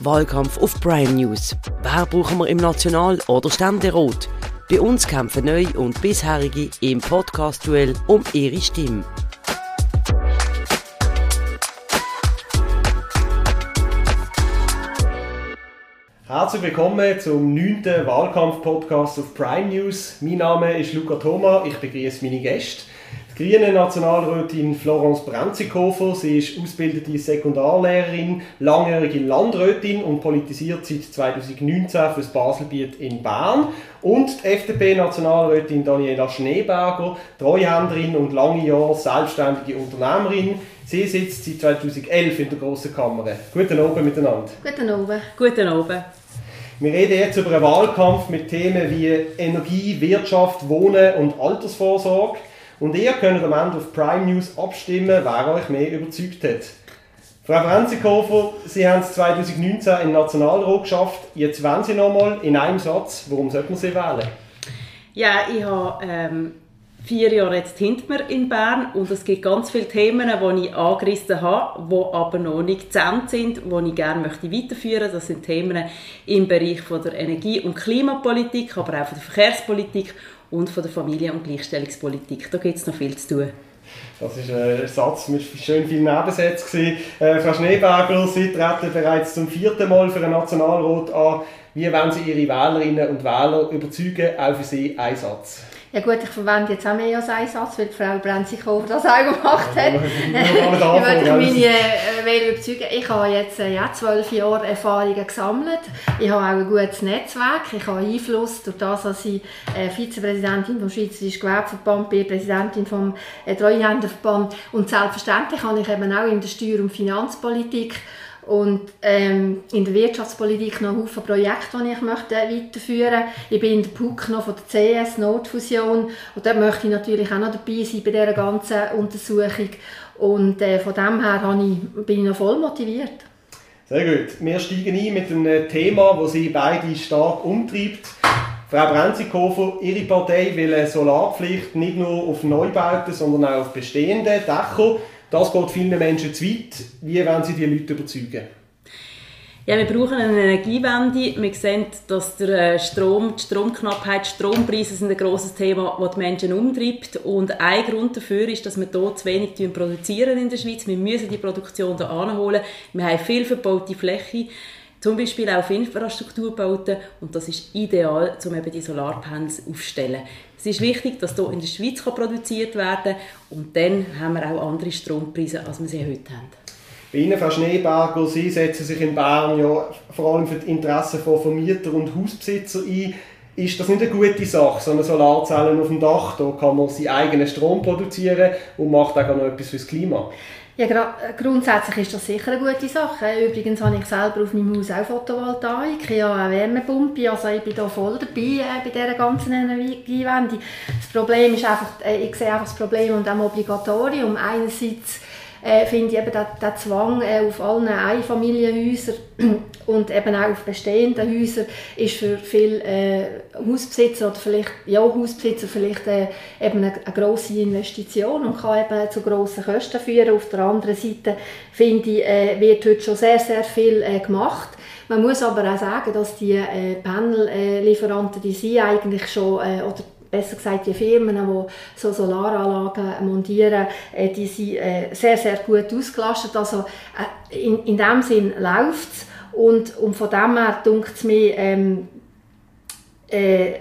Wahlkampf auf Prime News. Wer brauchen wir im National- oder Ständerat? Bei uns kämpfen neu und bisherige im Podcast-Duell um ihre Stimme. Herzlich willkommen zum 9. Wahlkampf-Podcast auf Prime News. Mein Name ist Luca Thoma, ich begrüße meine Gäste. Die grüne Nationalrätin Florence Brenzikofer, sie ist ausgebildete Sekundarlehrerin, langjährige Landrätin und politisiert seit 2019 für das Baselbiet in Bern. Und die FDP-Nationalrätin Daniela Schneeberger, Treuhänderin und lange Jahre selbstständige Unternehmerin. Sie sitzt seit 2011 in der Grossen Kammer. Guten Abend miteinander. Guten Abend. Guten Abend. Wir reden jetzt über einen Wahlkampf mit Themen wie Energie, Wirtschaft, Wohnen und Altersvorsorge. Und ihr könnt am Ende auf Prime News abstimmen, wer euch mehr überzeugt hat. Frau Brenzikofer, Sie haben es 2019 in den Nationalrat geschafft. Jetzt wollen Sie nochmal in einem Satz, warum sollte man Sie wählen? Ja, ich habe ähm, vier Jahre jetzt hinter mir in Bern und es gibt ganz viele Themen, die ich angerissen habe, die aber noch nicht zu sind, die ich gerne möchte weiterführen möchte. Das sind Themen im Bereich von der Energie- und Klimapolitik, aber auch von der Verkehrspolitik und von der Familien- und Gleichstellungspolitik. Da gibt es noch viel zu tun. Das war ein Satz mit schön vielen Nebensätzen. Äh, Frau Schneeberger, Sie treten bereits zum vierten Mal für den Nationalrat an. Wie wollen Sie Ihre Wählerinnen und Wähler überzeugen? Auch für Sie ein Satz. Ja gut, ich verwende jetzt auch mehr als einen Satz, weil Frau Brenzikofer das auch gemacht hat. ich möchte meine äh, Wähler überzeugen. Ich habe jetzt äh, ja, zwölf Jahre Erfahrungen gesammelt. Ich habe auch ein gutes Netzwerk. Ich habe Einfluss durch das, dass ich äh, Vizepräsidentin vom Schweizerischen Gewerbeverband bin, Präsidentin vom äh, Treuhänderverband und selbstverständlich habe ich eben auch in der Steuer- und Finanzpolitik und ähm, in der Wirtschaftspolitik noch viele Projekte, die ich möchte weiterführen möchte. Ich bin in der PUC noch von der CS Notfusion und dort möchte ich natürlich auch noch dabei sein bei dieser ganzen Untersuchung. Und äh, von dem her ich, bin ich noch voll motiviert. Sehr gut. Wir steigen ein mit einem Thema, das Sie beide stark umtreibt. Frau Brenzikofer, Ihre Partei will eine Solarpflicht nicht nur auf Neubauten, sondern auch auf bestehende Dächer. Das geht vielen Menschen zu weit. Wie wollen Sie die Leute überzeugen? Ja, wir brauchen eine Energiewende. Wir sehen, dass der äh, Strom, die Stromknappheit, die Strompreise sind ein grosses Thema, das die Menschen umtreibt. Und ein Grund dafür ist, dass wir hier zu wenig produzieren in der Schweiz. Wir müssen die Produktion hier anholen. Wir haben viel verbaute Fläche zum Beispiel auch Infrastrukturbauten und das ist ideal, um eben die Solarpanels aufzustellen. Es ist wichtig, dass hier in der Schweiz produziert werden kann und dann haben wir auch andere Strompreise, als wir sie heute haben. Bei Ihnen, Frau Schneeberger, Sie setzen sich in Bern ja vor allem für die Interessen von Vermieter und Hausbesitzer ein. Ist das nicht eine gute Sache, so eine Solarzellen auf dem Dach? Da kann man seinen eigenen Strom produzieren und macht auch noch etwas fürs Klima. Ja, grundsätzlich ist das sicher eine gute Sache. Übrigens habe ich selber auf meinem Haus auch Photovoltaik. Ich habe eine Wärmepumpe, also ich bin da voll dabei äh, bei dieser ganzen Energiewende. Das Problem ist einfach, äh, ich sehe einfach das Problem und dem Obligatorium. Einerseits äh, finde ich eben der, der Zwang äh, auf allen Einfamilienhäusern und eben auch auf bestehenden Häusern ist für viele äh, Hausbesitzer oder vielleicht ja Hausbesitzer vielleicht äh, eben eine, eine grosse Investition und kann eben zu grossen Kosten führen. Auf der anderen Seite finde ich, äh, wird heute schon sehr sehr viel äh, gemacht. Man muss aber auch sagen, dass die äh, Panel-Lieferanten, die sind eigentlich schon oder besser gesagt die Firmen, die so Solaranlagen montieren, äh, die sind äh, sehr, sehr gut ausgelastet. Also äh, in, in dem Sinn läuft es und, und von dem her denkt es mir, ähm, äh,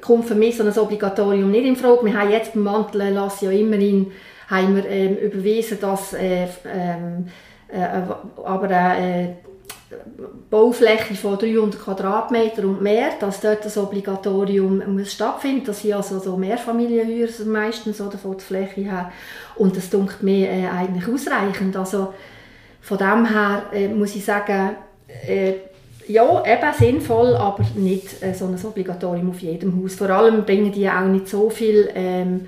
kommt für mich so ein Obligatorium nicht in Frage. Wir haben jetzt beim Mantelerlass ja immerhin haben wir, ähm, überwiesen, dass äh, ähm, äh, aber äh, Baufläche von 300 Quadratmeter und mehr, dass dort das Obligatorium muss stattfinden. Das sind also so Mehrfamilienhäuser meistens oder von der Fläche her. Und das dunkelt mir äh, eigentlich ausreichend. Also von dem her äh, muss ich sagen, äh, ja, eben sinnvoll, aber nicht äh, so ein Obligatorium auf jedem Haus. Vor allem bringen die auch nicht so viel ähm,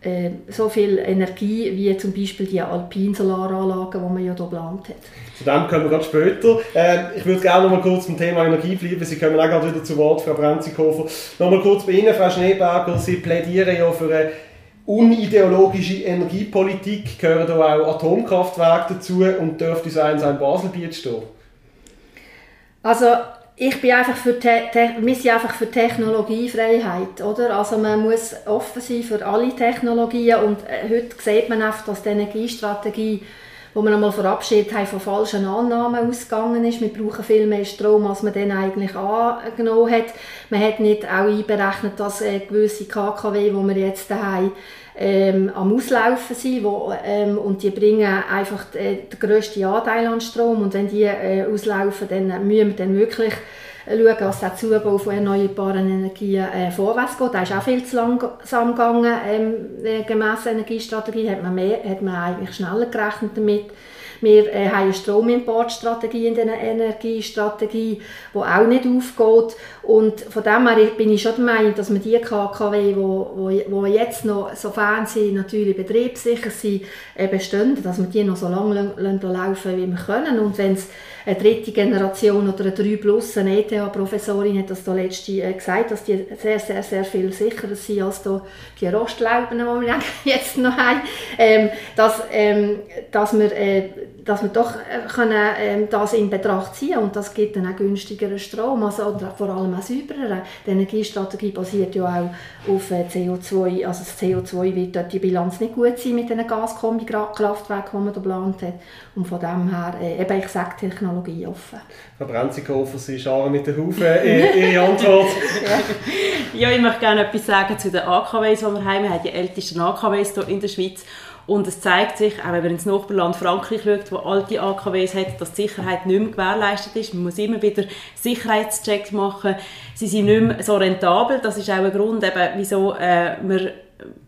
äh, so viel Energie wie zum Beispiel die Alpin-Solaranlagen, die man ja hier geplant hat. Zu dem kommen wir gerade später. Äh, ich würde gerne noch mal kurz zum Thema Energie bleiben. Sie kommen auch gerade wieder zu Wort, Frau Brenzikofer. Noch mal kurz bei Ihnen, Frau Schneeberger. Sie plädieren ja für eine unideologische Energiepolitik. Gehören da auch Atomkraftwerke dazu und dürfte so eins ein Baselbiet stehen? Also ich bin einfach für wir sind einfach für Technologiefreiheit, oder? Also man muss offen sein für alle Technologien und äh, heute sieht man einfach, dass die Energiestrategie, wo man einmal verabschiedet haben, von falschen Annahmen ausgegangen ist. Wir brauchen viel mehr Strom, als man dann eigentlich angenommen hat. Man hat nicht auch einberechnet, dass äh, gewisse KKW, die wir jetzt haben, ähm, am Auslaufen sind wo, ähm, und die bringen einfach äh, den grössten Anteil an Strom und wenn die äh, auslaufen, dann müssen wir dann wirklich schauen, dass der Zubau von erneuerbaren Energien äh, vorwärts geht. Da ist auch viel zu langsam gegangen. Ähm, äh, gemäss Energiestrategie hat man, mehr, hat man eigentlich schneller gerechnet damit. Wir äh, haben eine Stromimportstrategie in der Energiestrategie, die auch nicht aufgeht. Und von dem her bin ich schon der Meinung, dass man die KKW, wo, wo, wo jetzt noch, sofern sie natürlich betriebssicher sind, äh, bestehen, dass wir die noch so lange laufen wie wir können. Und wenn es eine dritte Generation oder eine 3 Plus, eine ETH-Professorin hat das da letzte äh, gesagt, dass die sehr, sehr, sehr viel sicherer sind als da die Rostlauben, die wir jetzt noch haben, ähm, dass, ähm, dass wir äh, dass wir doch äh, können, ähm, das in Betracht ziehen und das gibt dann auch günstigeren Strom, also oder vor allem auch saubereren. Die Energiestrategie basiert ja auch auf äh, CO2, also das CO2 wird dort die Bilanz nicht gut sein mit den Gaskombi-Kraftwerken, die man da geplant hat und von dem her, äh, eben ich sage Technologie offen. Frau Brenzikofer, Sie schauen mit den Haufen äh, Ihre Antwort. ja. ich möchte gerne etwas sagen zu den AKWs, die wir haben. Wir haben die ältesten AKWs hier in der Schweiz und es zeigt sich, auch wenn man ins Nachbarland Frankreich schaut, wo alte AKWs hat, dass die Sicherheit nicht mehr gewährleistet ist. Man muss immer wieder Sicherheitschecks machen. Sie sind nicht mehr so rentabel. Das ist auch ein Grund, eben, wieso äh, wir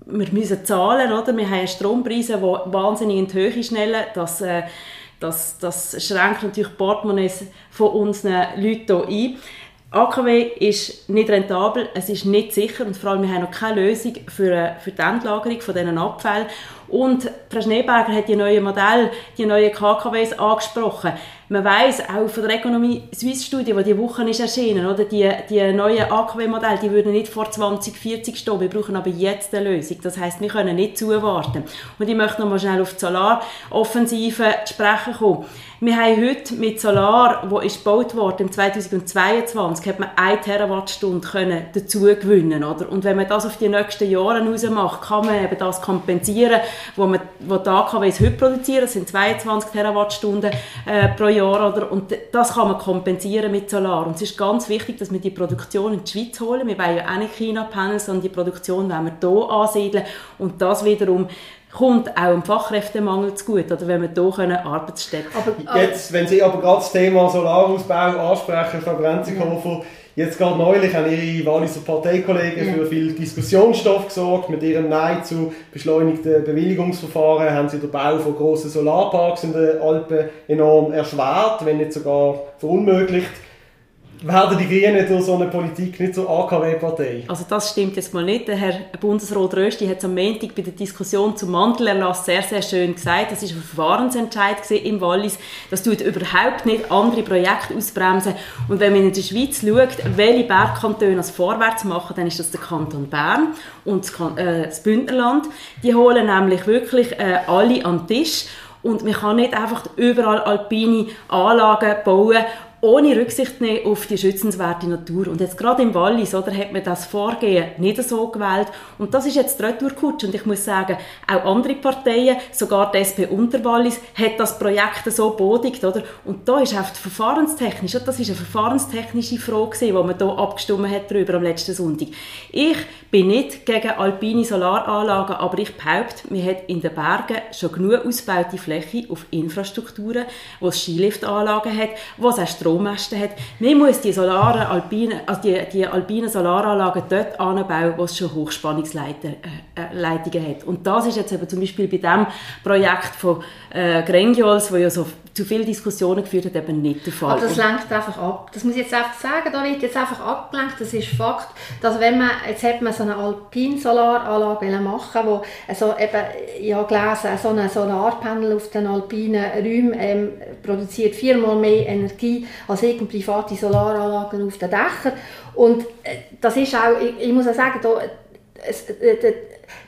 wir müssen zahlen, oder? Wir haben Strompreise, die wahnsinnig in die Höhe schnellen. Das, äh, das, das schränkt natürlich Portemonnaies von unseren Leuten hier ein. AKW ist nicht rentabel, es ist nicht sicher und vor allem wir haben noch keine Lösung für, äh, für die Endlagerung von diesen Abfällen. Und Frau Schneeberger hat die neuen Modelle, die neuen KKWs angesprochen. Man weiß auch von der Ökonomie Swiss Studie, die diese Woche ist erschienen, oder die, die neuen AKW-Modelle, die würden nicht vor 2040 stehen. Wir brauchen aber jetzt eine Lösung. Das heißt, wir können nicht zuwarten. Und ich möchte noch mal schnell auf die Solaroffensive sprechen kommen. Wir haben heute mit Solar, wo ist gebaut worden, im 2022, hat man 1 Terawattstunde können dazu gewinnen, oder? Und wenn man das auf die nächsten Jahre raus macht, kann man eben das kompensieren, wo man, wo die AKWs heute produzieren, das sind 22 Terawattstunden äh, pro Jahr, oder? Und das kann man kompensieren mit Solar. Und es ist ganz wichtig, dass wir die Produktion in die Schweiz holen. Wir wollen ja auch nicht China-Panels, sondern die Produktion wollen wir hier ansiedeln. Und das wiederum kommt auch im Fachkräftemangel zu gut, oder wenn wir hier Arbeitsstätten aber, Jetzt, wenn Sie aber gerade das Thema Solarausbau ansprechen, Frau Brenzikofer, jetzt gerade neulich haben Ihre Walliser Parteikollegen ja. für viel Diskussionsstoff gesorgt. Mit ihrem Nein zu beschleunigten Bewilligungsverfahren haben sie den Bau von grossen Solarparks in den Alpen enorm erschwert, wenn nicht sogar verunmöglicht werden die Grünen durch so eine Politik nicht zur AKW-Partei? Also das stimmt jetzt mal nicht. Der Herr Bundesrat Rösti hat am Montag bei der Diskussion zum Mantelerlass sehr, sehr schön gesagt, das ist ein Verfahrensentscheid im Wallis. Das tut überhaupt nicht andere Projekte ausbremsen. Und wenn man in der Schweiz schaut, welche Bergkantone das vorwärts machen, dann ist das der Kanton Bern und das, äh, Bündnerland. Die holen nämlich wirklich äh, alle an den Tisch. Und man kann nicht einfach überall alpine Anlagen bauen ohne Rücksicht nehmen auf die schützenswerte Natur. Und jetzt gerade im Wallis oder, hat man das Vorgehen nicht so gewählt. Und das ist jetzt die Retourkutsche. Und ich muss sagen, auch andere Parteien, sogar die SP Unterwallis, hat das Projekt so bodigt. Oder? Und da ist einfach verfahrenstechnisch, das ist eine verfahrenstechnische Frage, die man hier abgestimmt hat darüber am letzten Sonntag. Ich bin nicht gegen alpine Solaranlagen, aber ich behaupte, man hat in den Bergen schon genug ausgebaute Fläche auf Infrastrukturen, wo es Skiliftanlagen hat, wo es auch Strommasten hat. Man muss die, Solare, alpine, also die, die alpinen Solaranlagen dort anbauen, wo es schon Hochspannungsleitungen äh, äh hat. Und das ist jetzt eben zum Beispiel bei dem Projekt von äh, Grengiols, wo ja so zu viele Diskussionen geführt hat, eben nicht der Fall. Aber das lenkt einfach ab. Das muss ich jetzt einfach sagen, da wird jetzt einfach abgelenkt. Das ist Fakt, dass wenn man, jetzt hat man so eine Alpin-Solaranlage machen, wo also eben, habe gelesen, so ein Solarpanel auf den alpinen Räumen ähm, produziert viermal mehr Energie als irgendeine private Solaranlagen auf den Dächern. Und äh, das ist auch, ich, ich muss auch sagen, da, es, äh,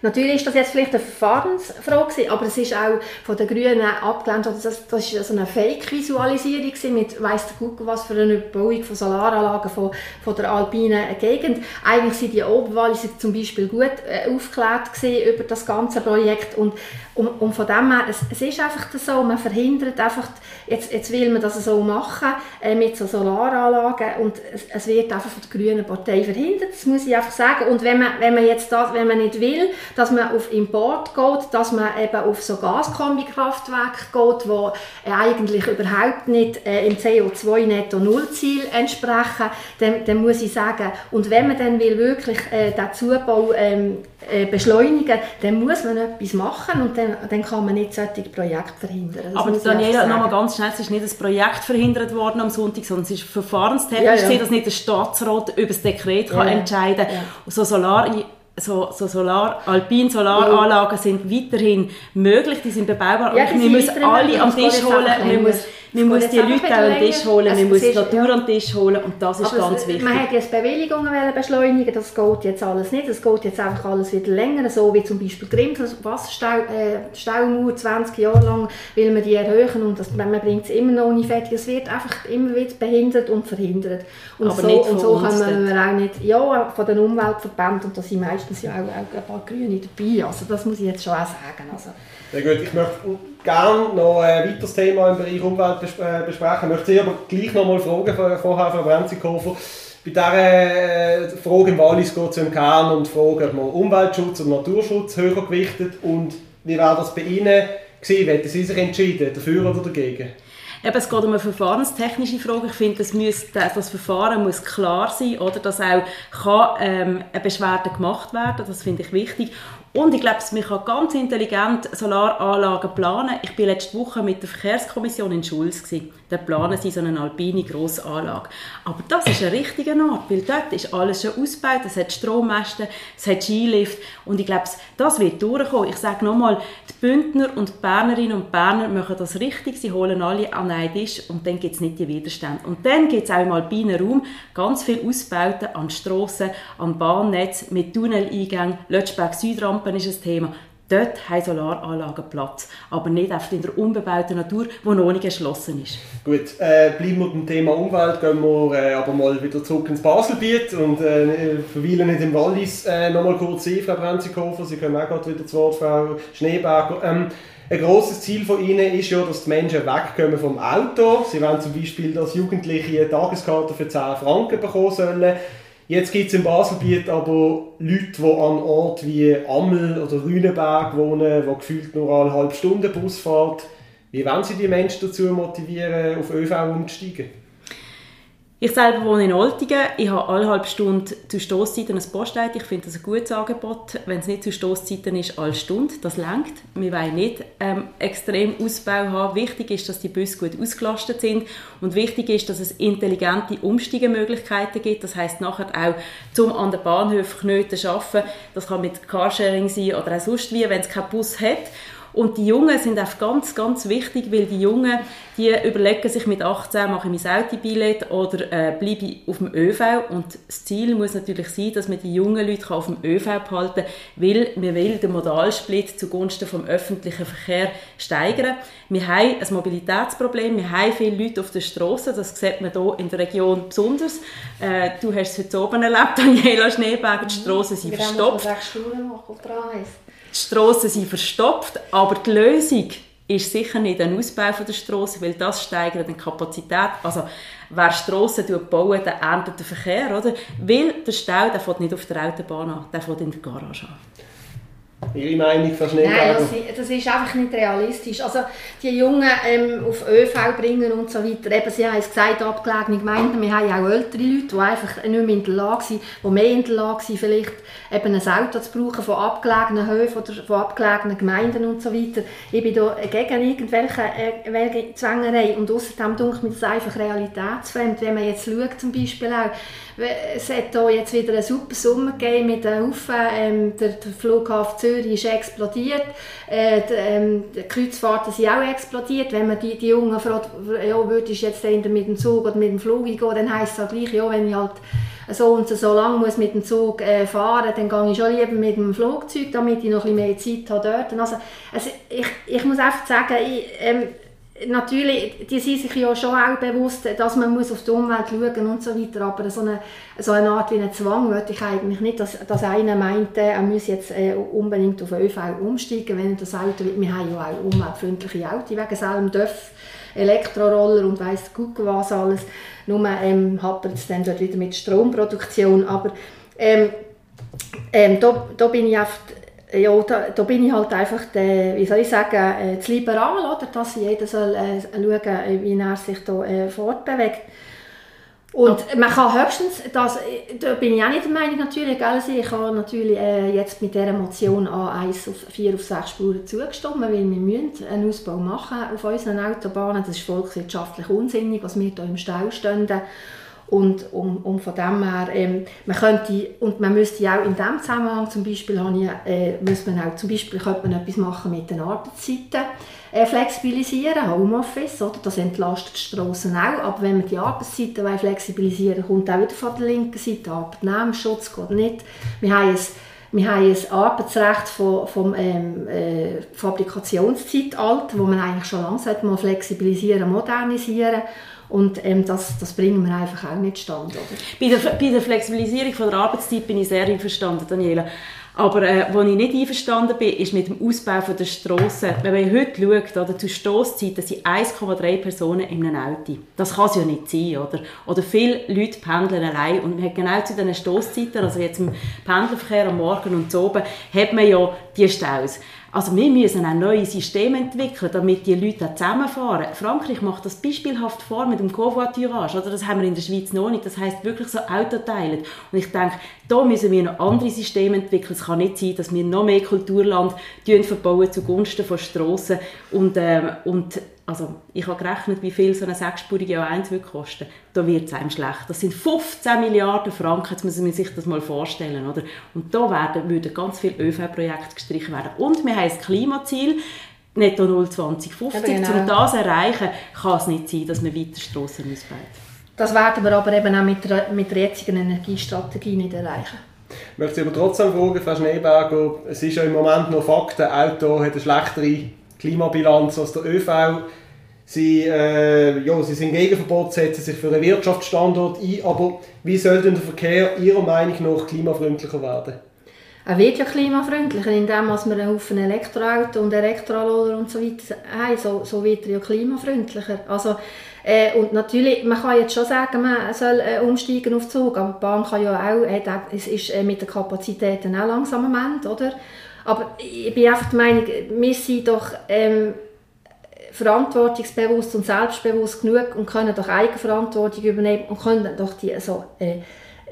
Natürlich ist das jetzt vielleicht eine Verfahrensfrage, aber es ist auch von den Grünen abgelehnt, das, das ist so eine Fake-Visualisierung mit weiss der Kuckuck was für eine Bauung von Solaranlagen von, von der alpinen Gegend. Eigentlich sind die Oberwalliser zum Beispiel gut äh, aufgeklärt über das ganze Projekt und, und, und von dem her, es, es, ist einfach so, man verhindert einfach, jetzt, jetzt will man das so machen äh, mit so Solaranlagen und es, es, wird einfach von der Grünen Partei verhindert, das muss ich einfach sagen. Und wenn man, wenn man jetzt das, wenn man nicht will, dass man auf Import geht, dass man eben auf so Gaskombikraftwerke geht, die äh, eigentlich überhaupt nicht äh, im CO2-Netto-Null-Ziel entsprechen, dann, dann muss ich sagen, und wenn man dann will wirklich äh, den Zubau ähm, äh, beschleunigen, dann muss man etwas machen und dann, dann kann man nicht solche Projekte verhindern. Das Aber Daniela, nochmal ganz schnell, es ist nicht das Projekt verhindert worden am Sonntag, sondern es ist verfahrenstechnisch ja, ja. dass nicht der Staatsrat über das Dekret ja, kann entscheiden kann. So Solar so, so Solar, Alpin Solaranlagen sind weiterhin möglich, die sind bebaubar. Ja, wir müssen alle am Tisch holen. Wir müssen man muss die Leute auch an den Tisch holen, also man muss die Natur ja. an den Tisch holen und das ist Aber ganz wichtig. Man hat jetzt Bewilligungen beschleunigen, das geht jetzt alles nicht, es geht jetzt einfach alles wieder länger, so wie zum Beispiel Grimm, Wasserstaumauer äh, 20 Jahre lang will man die erhöhen und das, man bringt es immer noch nicht fertig, es wird einfach immer wieder behindert und verhindert. Und Aber so, nicht und so kann man auch nicht, ja, von den Umweltverbänden und da sind meistens ja auch, auch ein paar Grüne dabei, also das muss ich jetzt schon auch sagen. Also. Sehr gut, ich möchte gerne noch ein weiteres Thema im Bereich Umwelt äh, besprechen. Ich möchte Sie aber gleich noch mal fragen, vorher Frau Brenzikofer. Bei dieser äh, Frage im Wallis geht es im Kern um die Frage, ob man Umweltschutz und Naturschutz höher gewichtet und wie wäre das bei Ihnen gewesen? Hätten Sie sich entschieden, dafür oder dagegen? Eben, es geht um eine verfahrenstechnische Frage. Ich finde, das, muss, das Verfahren muss klar sein, oder? dass auch kann, ähm, eine Beschwerde gemacht werden Das finde ich wichtig. Und ich glaube, man kann ganz intelligent Solaranlagen planen. Ich war letzte Woche mit der Verkehrskommission in Schulz. Da planen sie so eine alpine Grossanlage. Aber das ist ein richtiger Ort, weil dort ist alles schon ausgebaut. Es hat Strommäste, es hat Skilift. Und ich glaube, das wird durchkommen. Ich sage nochmal, die Bündner und die Bernerinnen und Berner machen das richtig. Sie holen alle an einen Tisch und dann gibt es nicht die Widerstände. Und dann gibt es auch im alpinen Raum ganz viele Ausbauten an Strassen, an Bahnnetz, mit Tunneleingängen, Lötschberg Lampen ist ein Thema. Dort haben Solaranlagen Platz, aber nicht einfach in der unbebauten Natur, die noch nicht erschlossen ist. Gut, äh, bleiben wir beim Thema Umwelt, gehen wir äh, aber mal wieder zurück ins Baselbiet und äh, verweilen nicht im Wallis. Äh, noch mal kurz Sie, Frau Brenzikofer, Sie kommen auch gerade wieder zu Wort, Frau Schneeberger. Ähm, ein grosses Ziel von Ihnen ist ja, dass die Menschen wegkommen vom Auto. Sie wollen zum Beispiel, dass Jugendliche eine Tageskarte für 10 Franken bekommen sollen. Jetzt gibt es im Baselbiet aber Leute, die an Orten wie Ammel oder Rüneberg wohnen, die gefühlt nur eine halbe Stunde Bus fahren. Wie wollen Sie die Menschen dazu motivieren, auf ÖV umzusteigen? Ich selber wohne in Oltingen. Ich habe alle halbe Stunde zu Stoßzeiten ein Postleid. Ich finde das ein gutes Angebot. Wenn es nicht zu Stoßzeiten ist, alle Stunde. Das lenkt. Wir wollen nicht ähm, extrem Ausbau haben. Wichtig ist, dass die Busse gut ausgelastet sind und wichtig ist, dass es intelligente Umsteigemöglichkeiten gibt. Das heißt nachher auch zum an den Bahnhöfen Knöten arbeiten. Das kann mit Carsharing sein oder auch sonst wie, wenn es keinen Bus hat. Und die Jungen sind auch ganz, ganz wichtig, weil die Jungen, die überlegen sich mit 18, mache ich mein Autobillett oder äh, bleibe ich auf dem ÖV. Und das Ziel muss natürlich sein, dass man die jungen Leute auf dem ÖV behalten kann, weil wir will den Modalsplit zugunsten vom öffentlichen Verkehr steigern. Wir haben ein Mobilitätsproblem, wir haben viele Leute auf der Straße, das sieht man hier in der Region besonders. Äh, du hast es heute oben erlebt, Daniela Schneeberger, die Straßen sind verstopft. Die Strassen sind verstopft, aber die Lösung ist sicher nicht ein Ausbau der Strasse, weil das steigert die Kapazität. Also wer Strassen bauen, der erntet den Verkehr, oder? Weil der Stau, der fährt nicht auf der Autobahn an, der fährt in der Garage an. Ihre Meinung kannst Nein, das, das, ist einfach nicht realistisch. Also die Jungen ähm, auf ÖV bringen und so weiter, eben, sie haben es gesagt, abgelegene Gemeinden, wir haben auch ältere Leute, die einfach nicht mehr in der Lage sind, die mehr in der Lage sind, vielleicht eben ein Auto zu brauchen von abgelegenen Höfen oder von abgelegenen Gemeinden und so weiter. Ich bin da gegen irgendwelche äh, Zwängerei und außerdem denke ich mir das einfach realitätsfremd, wenn man jetzt schaut zum Beispiel auch, es hat hier jetzt wieder einen super Sommer gegeben mit den Haufen. Ähm, der, der, Flughafen Zürich ist explodiert. Äh, die, ähm, die Kreuzfahrten sind auch explodiert. Wenn man die, die Jungen fragt, ja, würdest du jetzt mit dem Zug oder mit dem Flug gehen, dann heisst es halt gleich, ja, wenn ich halt so und so lange muss mit dem Zug äh, fahren, dann gehe ich schon lieber mit dem Flugzeug, damit ich noch ein bisschen mehr Zeit habe dort. Also, also ich, ich muss einfach sagen, ich, ähm, natürlich, die sind sich ja schon auch bewusst, dass man muss auf die Umwelt schauen und so weiter, aber so eine, so eine Art wie einen Zwang möchte ich eigentlich nicht, dass, dass einer meint, er muss jetzt äh, unbedingt auf ÖV umsteigen, wenn das Auto, wir haben ja auch umweltfreundliche Autos, wegen selben DÖF, Elektroroller und weiss Gott was alles, nur ähm, hapert es dann dort wieder mit Stromproduktion, aber ähm, ähm, da, da bin ich oft ja, da, da, bin ich halt einfach, der, wie soll ich sagen, äh, zu liberal, oder? dass jeder soll äh, schauen, wie er sich da äh, fortbewegt. Und oh. man kann höchstens, das, da bin ich auch nicht der Meinung natürlich, gell? Also ich habe natürlich äh, jetzt mit dieser Motion A1 auf 4 auf 6 Spuren zugestimmt, weil wir müssen einen Ausbau machen auf unseren Autobahnen. Das ist volkswirtschaftlich unsinnig, was wir hier im Stau stehen. Und um, um von dem her, ähm, man könnte, und man müsste auch in diesem Zusammenhang zum Beispiel, ich, äh, müsste man auch, zum Beispiel könnte man etwas machen mit den Arbeitszeiten, äh, flexibilisieren, Homeoffice, oder? das entlastet die Strassen auch, aber wenn man die Arbeitszeiten flexibilisieren kommt auch wieder von der linken Seite, Arbeitnehmerschutz geht nicht. Wir haben ein, wir haben ein Arbeitsrecht vom, vom ähm, äh, Fabrikationszeitalter, wo man eigentlich schon langsam mal flexibilisieren, modernisieren und ähm, das, das bringen wir einfach auch nicht stand. Oder? Bei, der, bei der Flexibilisierung von der Arbeitszeit bin ich sehr einverstanden, Daniela. Aber äh, wo ich nicht einverstanden bin, ist mit dem Ausbau der Strassen. Wenn man heute schaut, oder, zu Stosszeiten sind 1,3 Personen in einem Auto. Das kann es ja nicht sein, oder? Oder viele Leute pendeln allein und man hat genau zu diesen Stosszeiten, also jetzt im Pendelverkehr am Morgen und so oben, hat man ja die Staus. Also wir müssen ein neues System entwickeln, damit die Leute zusammenfahren. Frankreich macht das beispielhaft vor mit dem Covoiturage, oder? Das haben wir in der Schweiz noch nicht. Das heißt wirklich so Autoteilen. Und ich denke, da müssen wir noch andere Systeme entwickeln. Es kann nicht sein, dass wir noch mehr Kulturland verbauen zugunsten von Strassen und, ähm, und also ich habe gerechnet, wie viel so eine sechsspurige A1 wird kosten. Da wird es einem schlecht. Das sind 15 Milliarden Franken, jetzt muss man sich das mal vorstellen. Oder? Und da werden, würden ganz viele ÖV-Projekte gestrichen werden. Und wir haben das Klimaziel, netto 0 2050. Genau. Um das zu erreichen, kann es nicht sein, dass man weiter Strassen ausbaut. Das werden wir aber eben auch mit der, mit der jetzigen Energiestrategie nicht erreichen. Ich möchte Sie aber trotzdem fragen, Frau Schneeberger, es ist ja im Moment noch Fakt, ein Auto hat eine schlechtere Klimabilanz als der ÖV. Sie, äh, ja, sie sind gegen Verbot, setzen sich für einen Wirtschaftsstandort ein, aber wie soll denn der Verkehr Ihrer Meinung nach klimafreundlicher werden? Er wird ja klimafreundlicher, indem wir einen Haufen Elektroauto und Elektroroller und so weiter haben. So, so wird er ja klimafreundlicher. Also, äh, und natürlich, man kann jetzt schon sagen, man soll äh, umsteigen auf Zug, aber die Bahn kann ja auch, äh, es ist äh, mit den Kapazitäten auch langsam am Ende, oder? Aber ich bin einfach der Meinung, wir sind doch ähm, verantwortungsbewusst und selbstbewusst genug und können doch Eigenverantwortung übernehmen und können doch die so, äh,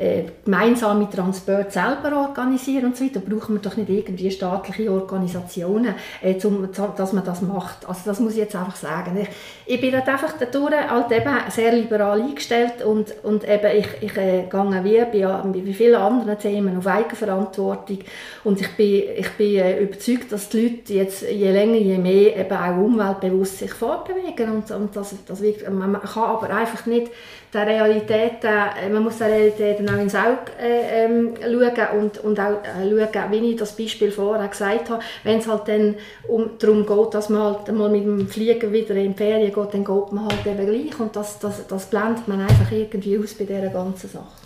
äh, gemeinsame Transport selber organisieren und so weiter, brauchen wir doch nicht irgendwie staatliche Organisationen, äh, zum, dass man das macht. Also das muss ich jetzt einfach sagen. Ich, ich bin halt einfach dadurch halt eben sehr liberal eingestellt und, und eben ich, ich äh, gehe wie bei, bei vielen anderen Themen auf Eigenverantwortung und ich bin, ich bin äh, überzeugt, dass die Leute jetzt je länger, je mehr eben auch umweltbewusst sich fortbewegen und, und das, das wirkt, man kann aber einfach nicht der Realität, äh, man muss der Realität auch ins Auge äh, ähm, schauen und, und auch äh, schauen, wie ich das Beispiel vorher gesagt habe, wenn es halt dann um, darum geht, dass man halt mal mit dem Flieger wieder in die Ferien geht, dann geht man halt eben gleich und das, das, das blendet man einfach irgendwie aus bei dieser ganzen Sache.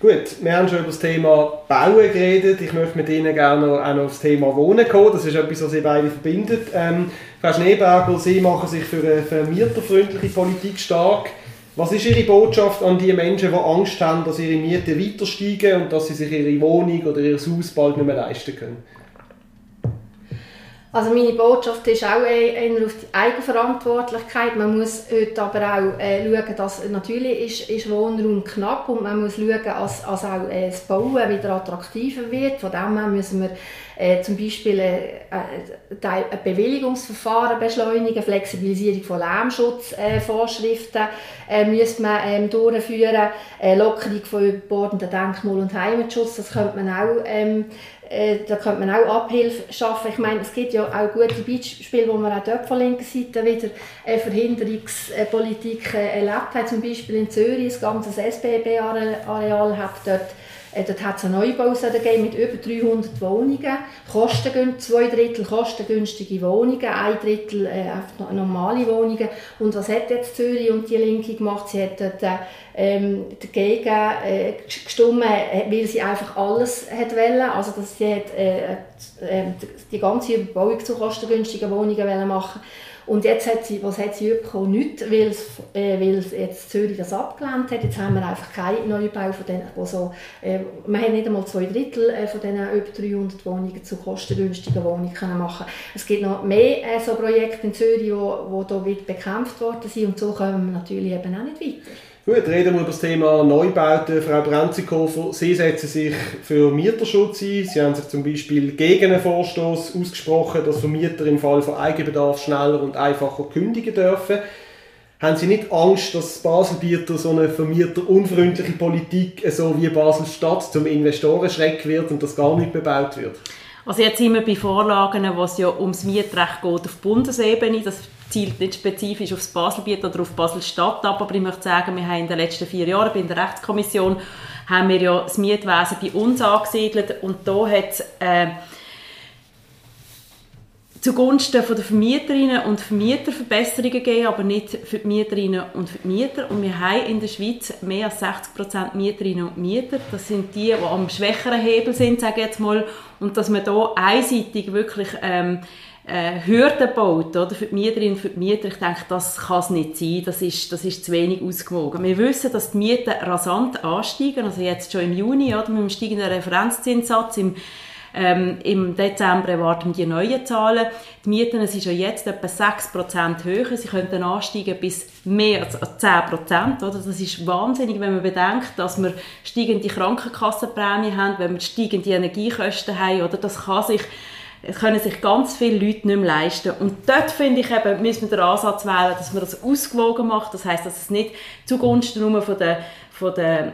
Gut, wir haben schon über das Thema Bauen geredet. Ich möchte mit Ihnen gerne auch noch auf das Thema Wohnen kommen. Das ist etwas, was Sie beide verbindet. Ähm, Frau Schneeberger, Sie machen sich für eine vermieterfreundliche Politik stark. Was ist Ihre Botschaft an die Menschen, die Angst haben, dass ihre Mieten weiter steigen und dass sie sich ihre Wohnung oder ihr Haus bald nicht mehr leisten können? Also meine Botschaft ist auch eher auf die Eigenverantwortlichkeit. Man muss heute aber auch äh, schauen, dass natürlich ist, ist Wohnraum knapp und man muss schauen, dass, dass auch äh, das Bauen wieder attraktiver wird. Von dem her müssen wir äh, zum Beispiel äh, äh, ein Bewilligungsverfahren beschleunigen, Flexibilisierung von Lärmschutzvorschriften äh, müsste man ähm, durchführen, äh, Lockerung von überbordenden Denkmal- und Heimatschutz, das könnte man auch ähm, äh, da könnte man auch Abhilfe schaffen. Ich meine, es gibt ja auch gute Beispiele, wo man auch dort von linker Seite wieder äh, Verhinderungspolitik erlebt hat. Zum Beispiel in Zürich, das ganze SBB-Areal hat dort dort hat es einen Neubau mit über 300 Wohnungen, Kostengün zwei Drittel kostengünstige Wohnungen, ein Drittel äh, normale Wohnungen. Und was hat jetzt Zürich und die Linke gemacht? Sie hat dort ähm, dagegen äh, gestimmt, äh, weil sie einfach alles hat wollen. Also dass sie hat, äh, äh, die ganze Überbauung zu kostengünstigen Wohnungen machen und jetzt hat sie, was hat sie bekommen? Nichts, weil, äh, weil jetzt Zürich das abgelehnt hat. Jetzt haben wir einfach keinen Neubau von denen, wo so, äh, wir haben nicht einmal zwei Drittel äh, von diesen über 300 Wohnungen zu kostengünstigen Wohnungen können machen Es gibt noch mehr äh, so Projekte in Zürich, wo, wo da bekämpft worden sind und so kommen wir natürlich eben auch nicht weiter. Gut, reden wir über das Thema Neubauten. Frau Brenzikofer, Sie setzen sich für Mieterschutz ein. Sie haben sich zum Beispiel gegen einen Vorstoß ausgesprochen, dass Vermieter im Fall von Eigenbedarf schneller und einfacher kündigen dürfen. Haben Sie nicht Angst, dass Baselbieter so eine vermieterunfreundliche Politik, so wie Basel-Stadt, zum Investorenschreck wird und das gar nicht bebaut wird? Also jetzt sind wir bei Vorlagen, wo es ja ums Mietrecht geht auf Bundesebene. Das zielt nicht spezifisch auf das Baselbiet oder auf Basel-Stadt ab, aber ich möchte sagen, wir haben in den letzten vier Jahren bei der Rechtskommission haben wir ja das Mietwesen bei uns angesiedelt und da hat es äh, zugunsten von der Vermieterinnen und Vermieter Verbesserungen gegeben, aber nicht für die Mieterinnen und für die Mieter. Und wir haben in der Schweiz mehr als 60 Prozent Mieterinnen und Mieter. Das sind die, die am schwächeren Hebel sind, sage ich jetzt mal. Und dass man da einseitig wirklich ähm, äh, Hürden baut oder, für die Mieterinnen und für die Mieter, ich denke, das kann es nicht sein, das ist, das ist zu wenig ausgewogen. Wir wissen, dass die Mieten rasant ansteigen, also jetzt schon im Juni oder, mit dem steigenden Referenzzinssatz, im, ähm, im Dezember erwarten wir die neuen Zahlen. Die Mieten sind schon jetzt etwa 6% höher, sie könnten ansteigen bis mehr als 10%. Oder? Das ist wahnsinnig, wenn man bedenkt, dass wir steigende Krankenkassenprämie haben, wenn wir steigende Energiekosten haben, oder? das kann sich können sich ganz viele Leute nicht mehr leisten. Und dort finde ich eben, müssen wir den Ansatz wählen, dass man das ausgewogen macht. Das heißt, dass es nicht zugunsten nur von der, von der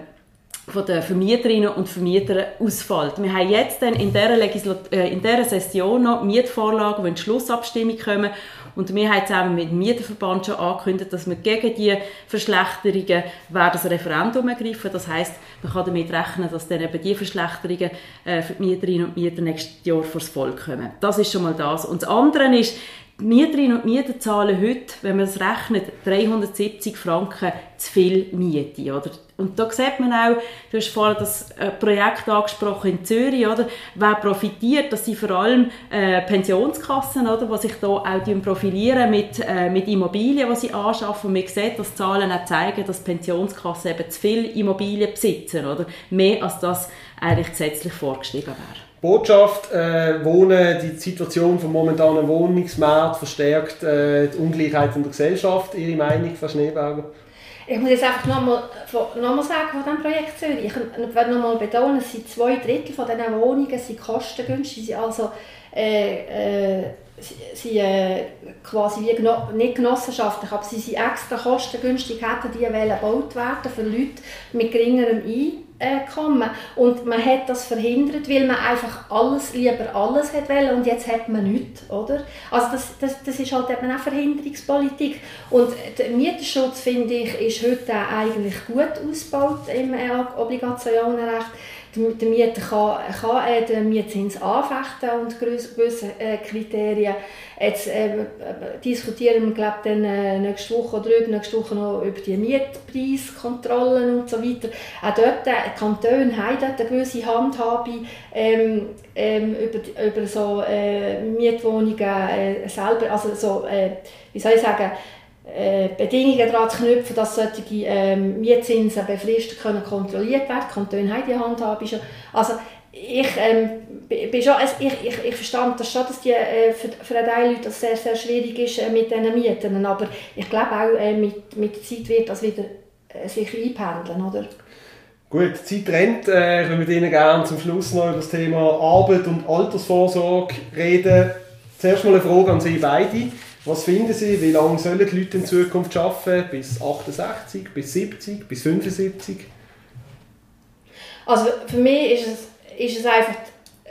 von den Vermieterinnen und Vermietern ausfällt. Wir haben jetzt dann in dieser, Legislat äh, in dieser Session noch Mietvorlagen, die in die Schlussabstimmung kommen und wir haben zusammen mit dem Mieterverband schon angekündigt, dass wir gegen diese Verschlechterungen werden das Referendum ergreifen. Das heißt, man kann damit rechnen, dass dann eben diese Verschlechterungen äh, für die Mieterinnen und Mieter nächstes Jahr vor das Volk kommen. Das ist schon mal das. Und das andere ist, Mieterinnen und Mieter zahlen heute, wenn man es rechnet, 370 Franken zu viel Miete. Oder? Und da sieht man auch, du hast vorhin das äh, Projekt angesprochen in Zürich, oder? Wer profitiert, das sind vor allem äh, Pensionskassen, oder? Die sich da auch profilieren mit, äh, mit Immobilien, die sie anschaffen. Und man sieht, dass Zahlen auch zeigen, dass Pensionskassen eben zu viel Immobilien besitzen, oder? Mehr als das eigentlich gesetzlich vorgeschrieben wäre. Botschaft, äh, Wohnen, die Situation vom momentanen Wohnungsmarkt verstärkt äh, die Ungleichheit in der Gesellschaft. Ihre Meinung, Frau Schneeberger? Ich muss jetzt einfach nochmal noch mal sagen von diesem Projekt Zürich. Ich will nochmal betonen, es sind zwei Drittel von diesen Wohnungen sind kostengünstig. Also äh, äh, sie, äh, quasi wie geno nicht genossenschaftlich, aber sie sind extra kostengünstig, hätten die gebaut werden für Leute mit geringerem Einkommen kommen. Und man hat das verhindert, weil man einfach alles, lieber alles hat wollen und jetzt hat man nichts, oder? Also das, das, das ist halt eben auch Verhinderungspolitik. Und der Mieterschutz, finde ich, ist heute eigentlich gut ausgebaut im Obligationenrecht der Mieter kann, kann äh, den Mietzins anfechten und gewisse äh, Kriterien. Jetzt äh, diskutieren wir glaub, dann, äh, nächste Woche oder nächste Woche noch über die Mietpreiskontrollen und so weiter. Auch dort, äh, Kantone haben dort eine gewisse Handhabe ähm, ähm, über, über so äh, Mietwohnungen äh, selber, also so, äh, wie soll ich sagen, äh, Bedingungen daran zu knüpfen, dass solche ähm, Mietzinsen befristet können kontrolliert werden können. Kantone haben die Handhabe. Also ich, ähm, bin schon, ich, ich, ich verstand das schon, dass die, äh, für, für einen Teil Leute das sehr, sehr schwierig ist äh, mit diesen Mieten. Aber ich glaube auch, äh, mit, mit der Zeit wird das wieder äh, sich einpendeln, oder? Gut, die Zeit rennt. Äh, ich würde mit Ihnen gerne zum Schluss noch über das Thema Arbeit und Altersvorsorge reden. Zuerst mal eine Frage an Sie beide. Was finden Sie, wie lange sollen die Leute in Zukunft arbeiten? Bis 68, bis 70, bis 75? Also für mich ist es, ist es einfach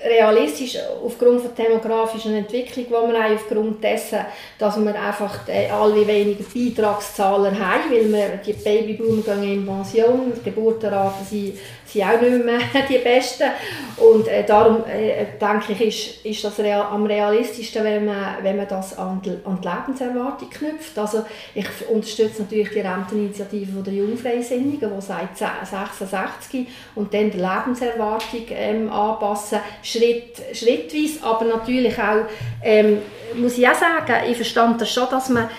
realistisch aufgrund der demografischen Entwicklung, die wir haben, aufgrund dessen, dass wir einfach alle weniger Beitragszahler haben, weil wir die Babyboomer gehen in Pension, die Geburtenraten sind, sind auch nicht mehr die besten und äh, darum äh, denke ich, ist, ist das real, am realistischsten, wenn man, wenn man das an die, an die Lebenserwartung knüpft. Also ich unterstütze natürlich die Renteninitiative der Jungfreisinnigen, die seit 66 und dann die Lebenserwartung ähm, anpassen, Schritt, schrittweise, aber natürlich auch, ähm, muss ich auch sagen, ich verstand das schon, dass man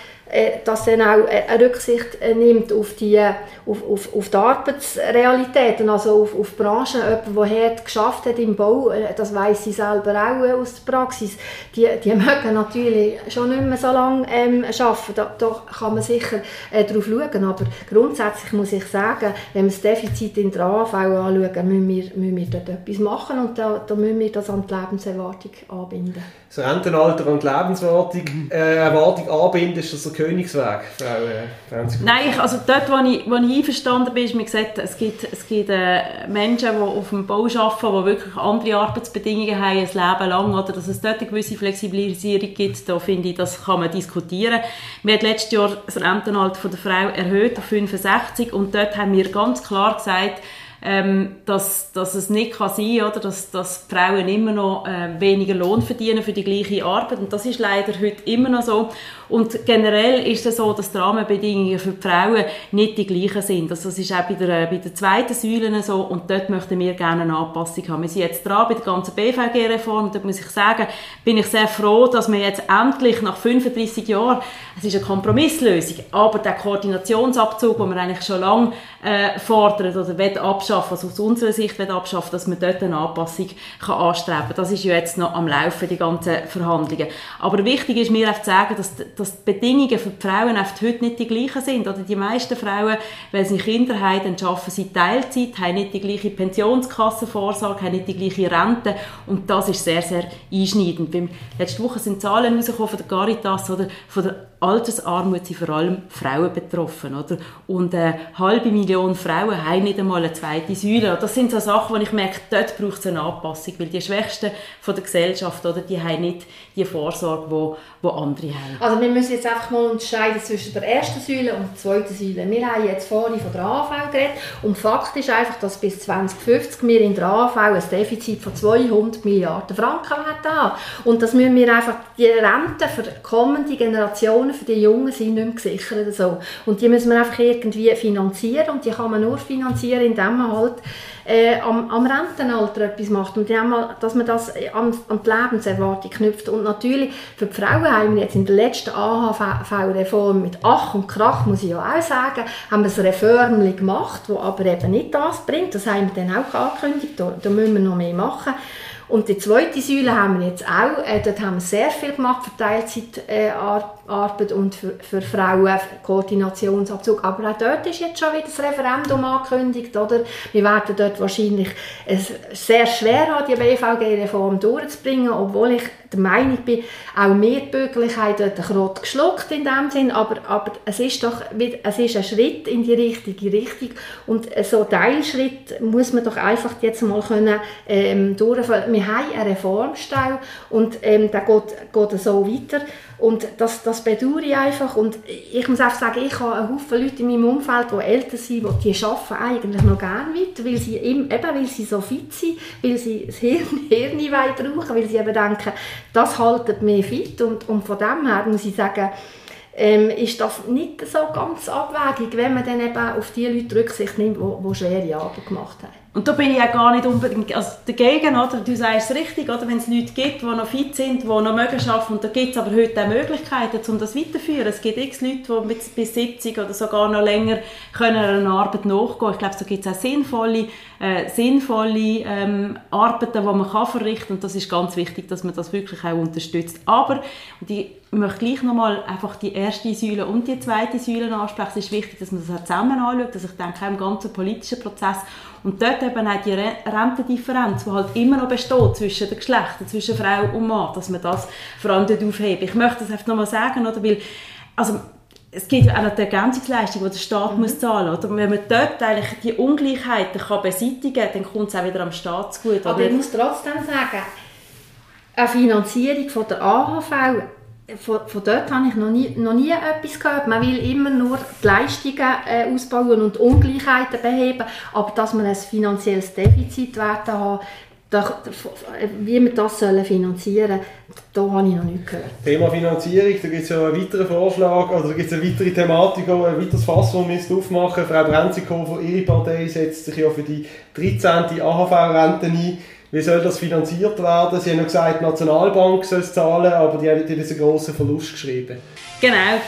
dass dann auch äh, eine Rücksicht äh, nimmt auf die, auf, auf, auf die Arbeitsrealitäten, also auf, auf Branchen, jemand, der hart geschafft hat im Bau, das weiß sie selber auch aus der Praxis, die, die mögen natürlich schon nicht mehr so lange ähm, arbeiten, da, da kann man sicher äh, darauf schauen, aber grundsätzlich muss ich sagen, wenn wir das Defizit in der AV anschauen, müssen wir, müssen wir dort etwas machen. Und da, da müssen wir das an die Lebenserwartung anbinden. Das Rentenalter und die Lebenserwartung äh, Erwartung anbinden, ist das der Königsweg, Frau äh, Nein, ich, also dort, wo ich, wo ich einverstanden bin, ist mir gesagt, es gibt, es gibt äh, Menschen, die auf dem Bau arbeiten, die wirklich andere Arbeitsbedingungen haben, ein Leben lang, oder dass es dort eine gewisse Flexibilisierung gibt, da finde ich, das kann man diskutieren. Wir haben letztes Jahr das Rentenalter der Frau erhöht auf 65 und dort haben wir ganz klar gesagt, ähm, dass, dass es nicht kann sein kann, dass, dass Frauen immer noch äh, weniger Lohn verdienen für die gleiche Arbeit. Und das ist leider heute immer noch so. Und generell ist es so, dass die Rahmenbedingungen für die Frauen nicht die gleichen sind. Also das ist auch bei der, bei der zweiten Säule so und dort möchten wir gerne eine Anpassung haben. Wir sind jetzt dran bei der ganzen BVG-Reform da muss ich sagen, bin ich sehr froh, dass wir jetzt endlich nach 35 Jahren, es ist eine Kompromisslösung, aber der Koordinationsabzug, den wir eigentlich schon lange äh, fordern oder wollen abschaffen, also aus unserer Sicht wollen abschaffen, dass man dort eine Anpassung kann anstreben kann. Das ist ja jetzt noch am Laufen, die ganzen Verhandlungen. Aber wichtig ist mir auch zu sagen, dass dass die Bedingungen für die Frauen oft heute nicht die gleichen sind. Oder die meisten Frauen, wenn sie Kinder haben, dann arbeiten sie Teilzeit, haben nicht die gleiche Pensionskassenvorsorge, haben nicht die gleiche Rente und das ist sehr, sehr einschneidend. letzte Woche sind Zahlen rausgekommen von der Caritas oder von der Altersarmut sind vor allem Frauen betroffen. Oder? Und eine halbe Million Frauen haben nicht einmal eine zweite Säule. Das sind so Sachen, wo ich merke, dort braucht es eine Anpassung, weil die Schwächsten von der Gesellschaft, oder, die haben nicht die Vorsorge, die, die andere haben. Also wir müssen jetzt einfach mal unterscheiden zwischen der ersten Säule und der zweiten Säule. Wir haben jetzt vorhin von der AV geredet und Fakt ist einfach, dass bis 2050 wir in der AV ein Defizit von 200 Milliarden Franken haben. Und das müssen wir einfach, die Rente für kommende Generationen für die Jungen sind nicht mehr gesichert. So. Und die müssen wir einfach irgendwie finanzieren und die kann man nur finanzieren, indem man halt äh, am, am Rentenalter etwas macht und einmal, dass man das an, an die Lebenserwartung knüpft. Und natürlich für die Frauen haben wir jetzt in der letzten AHV-Reform mit Ach und Krach, muss ich ja auch sagen, haben wir ein Reform gemacht, das aber eben nicht das bringt. Das haben wir dann auch angekündigt, da, da müssen wir noch mehr machen. Und die zweite Säule haben wir jetzt auch, äh, dort haben wir sehr viel gemacht für Teilzeitarbeit äh, und für, für Frauen, Koordinationsabzug. Aber auch dort ist jetzt schon wieder das Referendum angekündigt, oder? Wir werden dort wahrscheinlich es sehr schwer haben, die BVG-Reform durchzubringen, obwohl ich der Meinung bin, auch mehr Bürgerlichkeit dort Krott geschluckt in dem Sinn, aber, aber es ist doch es ist ein Schritt in die richtige Richtung und so Teilschritt muss man doch einfach jetzt mal können ähm, durchführen. Wir haben einen Reformstau und ähm, der geht, geht so weiter und das, das bedauere ich einfach. Und ich muss einfach sagen, ich habe einen Haufen Leute in meinem Umfeld, die älter sind, die, arbeiten eigentlich noch gerne weiter, weil sie, eben, weil sie so fit sind, weil sie das Hirn, Hirn brauchen, weil sie eben denken, das haltet mich fit. Und, und von dem her muss ich sagen, ähm, ist das nicht so ganz abwägig, wenn man dann eben auf die Leute Rücksicht nimmt, die schwere Arbeit gemacht haben. Und da bin ich ja gar nicht unbedingt also dagegen, oder? Du sagst es richtig, oder? Wenn es Leute gibt, die noch fit sind, die noch mögen arbeiten, und da gibt es aber heute auch Möglichkeiten, um das weiterzuführen. Es gibt x Leute, die bis, bis 70 oder sogar noch länger können einer Arbeit nachgehen. Ich glaube, so gibt es auch sinnvolle, äh, sinnvolle ähm, Arbeiten, die man kann verrichten kann. Und das ist ganz wichtig, dass man das wirklich auch unterstützt. Aber, und ich möchte gleich nochmal einfach die erste Säule und die zweite Säule ansprechen. Es ist wichtig, dass man das auch zusammen anschaut, dass ich denke, auch im ganzen politischen Prozess und dort eben auch die Rentendifferenz, die halt immer noch besteht zwischen den Geschlechtern, zwischen Frau und Mann, dass man das vor allem dort aufhebt. Ich möchte das einfach nochmal sagen, oder? Weil, also, es gibt auch noch die Ergänzungsleistung, die der Staat mhm. muss zahlen muss. Wenn man dort eigentlich die Ungleichheiten kann beseitigen kann, dann kommt es auch wieder am Staat zu gut. Aber ich muss trotzdem sagen, eine Finanzierung von der AHV, von, von dort habe ich noch nie, noch nie etwas gehört. Man will immer nur die Leistungen äh, ausbauen und Ungleichheiten beheben, aber dass man ein finanzielles Defizit haben da, wie wir das sollen finanzieren sollen, da habe ich noch nicht gehört. Thema Finanzierung, da gibt es ja einen weiteren Vorschlag, also da gibt es eine weitere Thematik, ein weiteres Fass, das wir aufmachen Frau Brenzikofer, ihre Partei setzt sich ja für die 13. AHV-Rente ein. Wie soll das finanziert werden? Sie haben ja gesagt, die Nationalbank soll es zahlen, aber die haben diesen grossen Verlust geschrieben. Genau.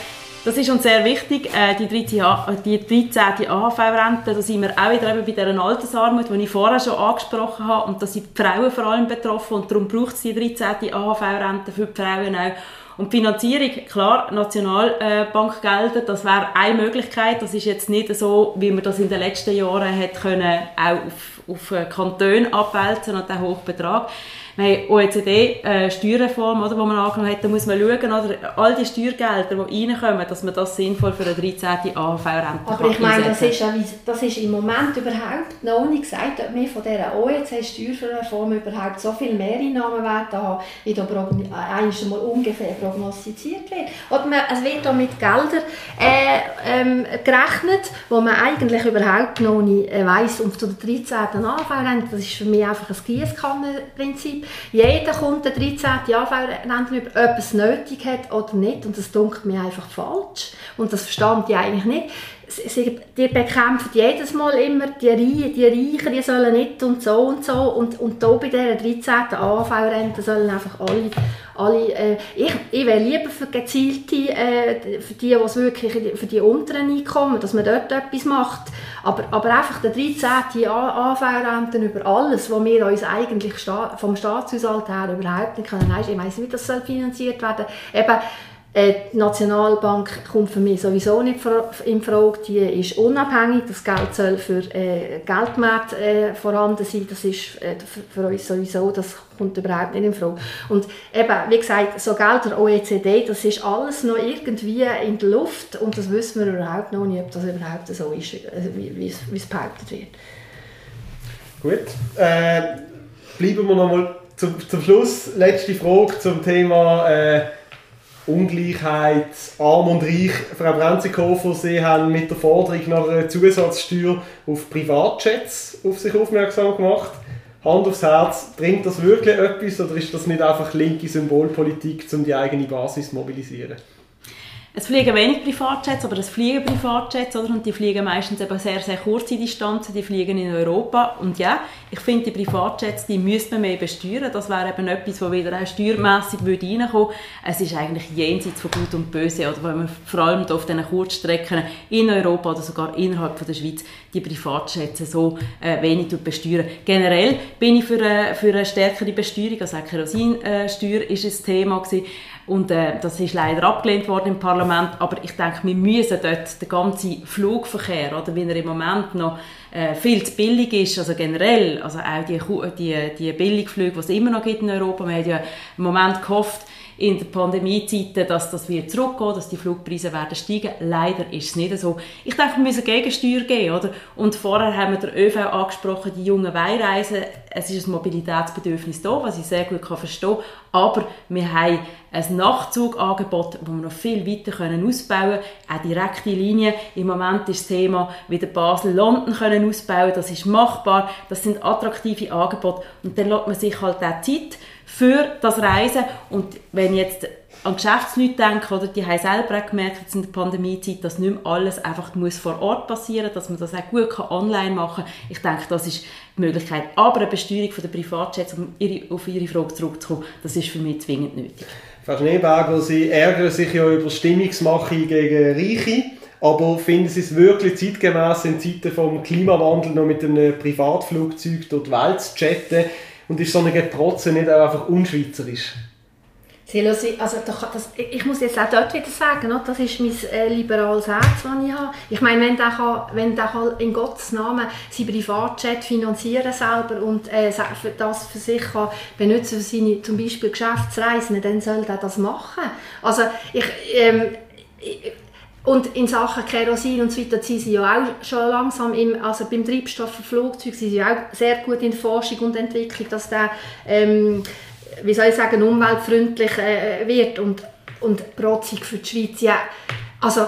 Das ist uns sehr wichtig, äh, die 13. AHV-Rente, da sind wir auch wieder bei dieser Altersarmut, die ich vorher schon angesprochen habe, und da sind die Frauen vor allem betroffen und darum braucht es die 13. AHV-Rente für die Frauen auch. Und Finanzierung, klar, Nationalbankgelder, das wäre eine Möglichkeit. Das ist jetzt nicht so, wie man das in den letzten Jahren hat können, auch auf, auf Kantone abwälzen und einen hohen Betrag. Wir haben OECD-Steuerreform, äh, die man angenommen hat, da muss man schauen, oder, all die Steuergelder, die reinkommen, dass man das sinnvoll für eine 13. AHV-Rente Aber ich meine, das ist, das ist im Moment überhaupt noch nicht gesagt, ob wir von dieser OECD-Steuerreform überhaupt so viel Mehreinnahmen werden haben, wie da einmal ungefähr prognostiziert wird. Oder man, es wird da mit Geldern äh, ähm, gerechnet, wo man eigentlich überhaupt noch nicht äh, weiss. Und zu der 13. AHV-Rente, das ist für mich einfach ein Gießkannenprinzip. Jeder kommt der 13. Anfängerrentner über, ob er es nötig hat oder nicht. Und das dunkelt mir einfach falsch. Und das verstand ich eigentlich nicht. Sie, die bekämpfen jedes Mal immer die Reichen, die Reichen, die sollen nicht und so und so. Und, und hier bei dieser 13. AV-Rente sollen einfach alle, alle äh, ich, ich wäre lieber für gezielte, äh, für die, was wirklich für die unteren Einkommen, dass man dort etwas macht. Aber, aber einfach der 13. AV-Rente über alles, was wir uns eigentlich vom Staatshaushalt her überhaupt nicht können. Ich weiss nicht, wie das soll finanziert werden soll. Äh, die Nationalbank kommt für mich sowieso nicht in Frage. Die ist unabhängig. Das Geld soll für äh, Geldmärkte äh, vorhanden sein. Das ist äh, für uns sowieso, das kommt überhaupt nicht in Frage. Und eben, wie gesagt, so Geld der OECD, das ist alles noch irgendwie in der Luft und das wissen wir überhaupt noch nicht, ob das überhaupt so ist, äh, wie, es behauptet wird. Gut. Äh, bleiben wir noch mal zum, zum Schluss. Letzte Frage zum Thema Ungleichheit, arm und reich. Frau Brenzikofer, Sie haben mit der Forderung nach einer Zusatzsteuer auf Privatjets auf sich aufmerksam gemacht. Hand aufs Herz, bringt das wirklich etwas oder ist das nicht einfach linke Symbolpolitik, um die eigene Basis zu mobilisieren? Es fliegen wenig Privatjets, aber es fliegen Privatjets, oder? Und die fliegen meistens eben sehr, sehr kurze Distanzen, die fliegen in Europa. Und ja, ich finde, die Privatjets, die müsste man mehr besteuern. Das wäre eben etwas, was wieder auch steuermässig würde reinkommen. Es ist eigentlich jenseits von Gut und Böse, oder? Wenn man vor allem auf diesen Kurzstrecken in Europa oder sogar innerhalb von der Schweiz die Privatjets so äh, wenig besteuern. Generell bin ich für, äh, für eine stärkere Besteuerung, also auch Kerosinsteuer ist ein Thema gewesen. Und äh, das ist leider abgelehnt worden im Parlament. Aber ich denke, wir müssen dort den ganzen Flugverkehr, oder, wie er im Moment noch äh, viel zu billig ist, also generell, also auch die, die, die Billigflüge, die es immer noch gibt in Europa. Wir haben ja im Moment gehofft, in der Pandemiezeiten, dass das wird zurückgehen, dass die Flugpreise werden steigen. Leider ist es nicht so. Ich denke, wir müssen Gegensteuer geben, oder? Und vorher haben wir den ÖV angesprochen, die jungen Weihreisen. Es ist ein Mobilitätsbedürfnis da, was ich sehr gut verstehen kann. Aber wir haben ein Nachtzugangebot, das wir noch viel weiter können ausbauen können. Auch direkte Linien. Im Moment ist das Thema, wieder Basel-London können ausbauen. Das ist machbar. Das sind attraktive Angebote. Und dann lässt man sich halt auch Zeit für das Reisen. Und wenn jetzt an Geschäftsleute denken, oder, die haben selber auch gemerkt jetzt in der Pandemiezeit, dass nicht mehr alles einfach muss vor Ort passieren dass man das auch gut online machen kann. Ich denke, das ist die Möglichkeit. Aber eine Besteuerung der Privatjets, um ihre, auf Ihre Frage zurückzukommen, das ist für mich zwingend nötig. Frau Schneeberger, Sie ärgern sich ja über Stimmungsmache gegen Reiche. Aber finden Sie es wirklich zeitgemäß in Zeiten des Klimawandels noch mit einem Privatflugzeug durch die Welt zu chatten? Und ist so eine Getrotze nicht auch einfach unschweizerisch? Also, das, ich muss jetzt auch dort wieder sagen, das ist mein äh, liberales Herz, das ich habe. Ich meine, wenn der, kann, wenn der kann in Gottes Namen sein Privatjet finanzieren selber und äh, das für sich kann benutzen für seine zum Beispiel Geschäftsreisen, dann soll er das machen. Also ich, ähm, ich und in Sachen Kerosin und so weiter sind sie ja auch schon langsam, im, also beim Treibstoff für Flugzeuge sind sie auch sehr gut in Forschung und Entwicklung, dass der, ähm, wie soll ich sagen, umweltfreundlich äh, wird und, und protzig für die Schweiz. Ja, also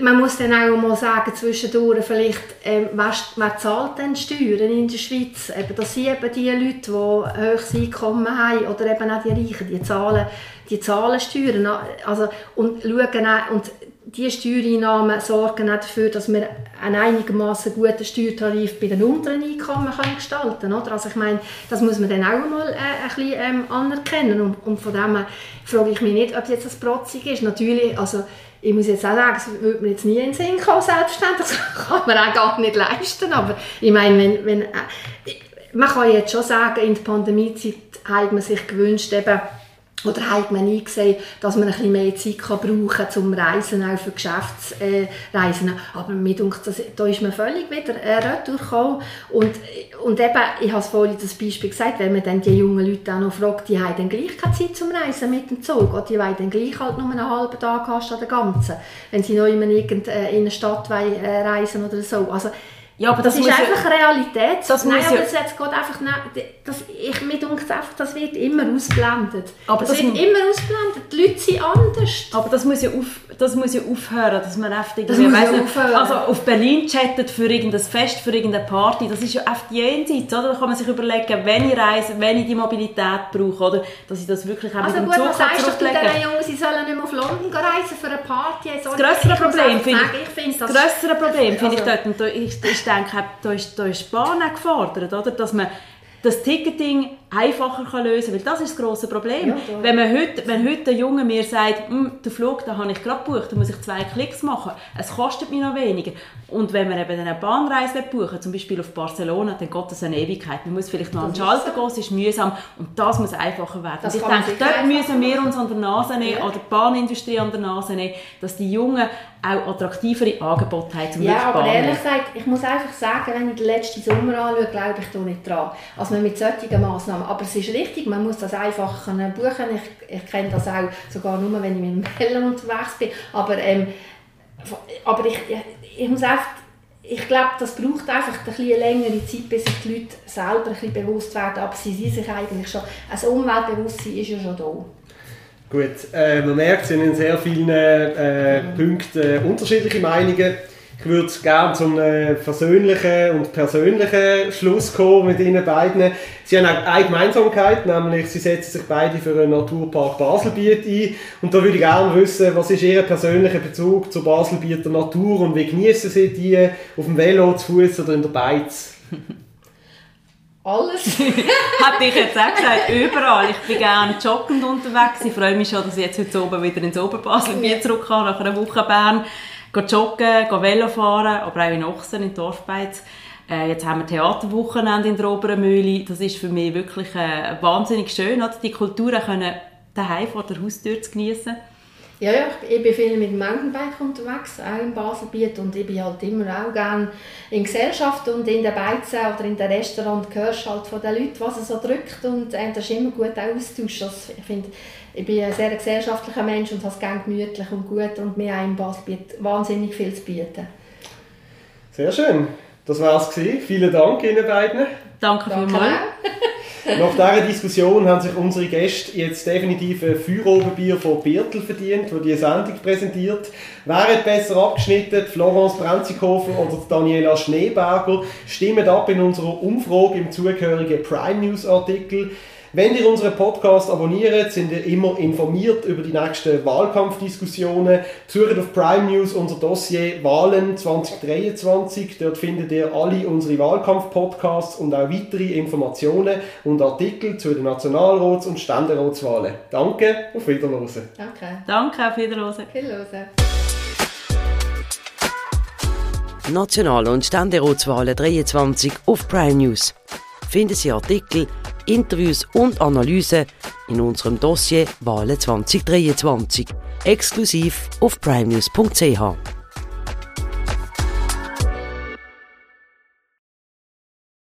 man muss dann auch mal sagen, zwischendurch vielleicht, ähm, wer, wer zahlt denn Steuern in der Schweiz? Eben, das sind eben die Leute, die höchstes Einkommen haben oder eben auch die Reichen, die zahlen, die zahlen Steuern. Also, und schauen auch, und diese Steuereinnahmen sorgen auch dafür, dass wir einen einigermaßen guten Steuertarif bei den unteren Einkommen können gestalten können. Also ich meine, das muss man dann auch mal äh, ein bisschen ähm, anerkennen. Und, und von dem frage ich mich nicht, ob es jetzt das protzig ist. Natürlich, also ich muss jetzt auch sagen, das würde mir jetzt nie in den Sinn kommen, selbstverständlich. Das kann man auch gar nicht leisten. Aber ich meine, wenn, wenn, äh, man kann jetzt schon sagen, in der Pandemiezeit hat man sich gewünscht, eben, oder hat man nie gesehen, dass man ein bisschen mehr Zeit kann brauchen kann zum Reisen, auch für Geschäftsreisen. Aber mir denkt, das, da ist man völlig wieder äh, retour Und, und eben, ich habe vorhin das Beispiel gesagt, wenn man dann die jungen Leute auch noch fragt, die haben dann gleich keine Zeit zum Reisen mit dem Zug. Oder die wollen dann gleich halt nur einen halben Tag hast an der ganzen. Wenn sie noch in eine Stadt äh, reisen oder so. Also, ja, aber das, das ist einfach ja, Realität. Das Nein, aber ja, das jetzt geht einfach das, ich, mir denkt einfach, das wird immer ausblendet. Aber das, das wird immer ausblendet. Die Leute sind anders. Aber das muss ja, auf, das muss ja aufhören, dass man einfach das muss ja aufhören. Also auf Berlin chattet für irgendein Fest, für irgendeine Party, das ist ja oft jenseits, oder? Da kann man sich überlegen, wenn ich reise, wenn ich die Mobilität brauche, oder? Dass ich das wirklich auch also mit dem Zug kann zurücklegen. Also gut, Jungen, sie sollen nicht mehr auf London reisen für eine Party? Das grössere Problem finde ich, das grössere Problem finde ich dort, und da ist, ich denke, da ist, da ist Bahn gefordert, oder? dass man das Ticketing einfacher kann lösen kann, weil das ist das grosse Problem. Ja, wenn, man heute, wenn heute ein Junge mir sagt, hm, den Flug den habe ich gerade gebucht, dann muss ich zwei Klicks machen, es kostet mich noch weniger. Und wenn man eben eine Bahnreise buchen zum Beispiel auf Barcelona, dann geht das eine Ewigkeit. Man muss vielleicht noch an den Schalter gehen, es ist mühsam und das muss einfacher werden. Das ich denke, dort müssen wir uns an der Nase nehmen, ja. oder die Bahnindustrie an der Nase nehmen, dass die Jungen auch attraktivere Angebote haben, zum Ja, aber ehrlich gesagt, ich muss einfach sagen, wenn ich den letzten Sommer anschaue, glaube ich da nicht dran. Also mit solchen Massnahmen. Aber es ist richtig, man muss das einfach buchen. Ich, ich kenne das auch sogar nur, wenn ich mit dem Bellen unterwegs bin. Aber, ähm, aber ich, ich, ich muss einfach ich glaube, das braucht einfach ein bisschen längere Zeit, bis sich die Leute selber ein bisschen bewusst werden. Aber sie sind sich eigentlich schon, ein Umweltbewusstsein ist ja schon da. Gut, äh, man merkt, es sind in sehr vielen äh, Punkten äh, unterschiedliche Meinungen. Ich würde gerne zum äh, versöhnlichen und persönlichen Schluss kommen mit Ihnen beiden. Sie haben auch eine Gemeinsamkeit, nämlich Sie setzen sich beide für einen Naturpark Baselbiet ein. Und da würde ich gerne wissen, was ist Ihr persönlicher Bezug zur Baselbieter Natur und wie genießen Sie die auf dem Velo, zu Fuß oder in der Beiz? Alles. Hätte ich jetzt auch gesagt, überall. Ich bin gerne joggend unterwegs. Ich freue mich schon, dass ich jetzt heute oben wieder ins Oberbaselbiet zurück kann, nach einer Woche Bern joggen, Velo fahren, aber auch in Ochsen, in Dorfbeiz. Äh, jetzt haben wir Theaterwochenende in der Oberen Mühle. Das ist für mich wirklich äh, wahnsinnig schön, oder? die Kultur können daheim vor der Haustür zu genießen. Ja, ja, ich bin viel mit dem Mountainbike unterwegs, auch im Baselbiet und ich bin halt immer auch gerne in Gesellschaft und in den Beizen oder in den Restaurant hörst halt von den Leuten, was es so drückt und äh, das ist immer gut Austausch. Also, ich finde, ich bin ein sehr gesellschaftlicher Mensch und habe es gerne gemütlich und gut und mir auch im Basel wahnsinnig viel zu bieten. Sehr schön. Das war es. Vielen Dank Ihnen beiden. Danke, Danke vielmals. Nach dieser Diskussion haben sich unsere Gäste jetzt definitiv ein Feuerobenbier von Birtel verdient, wo die Sendung präsentiert. Wären besser abgeschnitten Florence Brenzikofer oder Daniela Schneeberger? Stimmt ab in unserer Umfrage im zugehörigen Prime News Artikel. Wenn ihr unseren Podcast abonniert, sind ihr immer informiert über die nächsten Wahlkampfdiskussionen. Besucht auf Prime News unser Dossier Wahlen 2023. Dort findet ihr alle unsere Wahlkampf-Podcasts und auch weitere Informationen und Artikel zu den Nationalrats- und Ständeratswahlen. Danke, auf Wiederhören. Danke. Danke, auf Wiederhören. Wiederhören. National- und Ständeratswahlen 23 auf Prime News. Finden Sie Artikel Interviews und Analysen in unserem Dossier Wahlen 2023, exklusiv auf primenews.ch.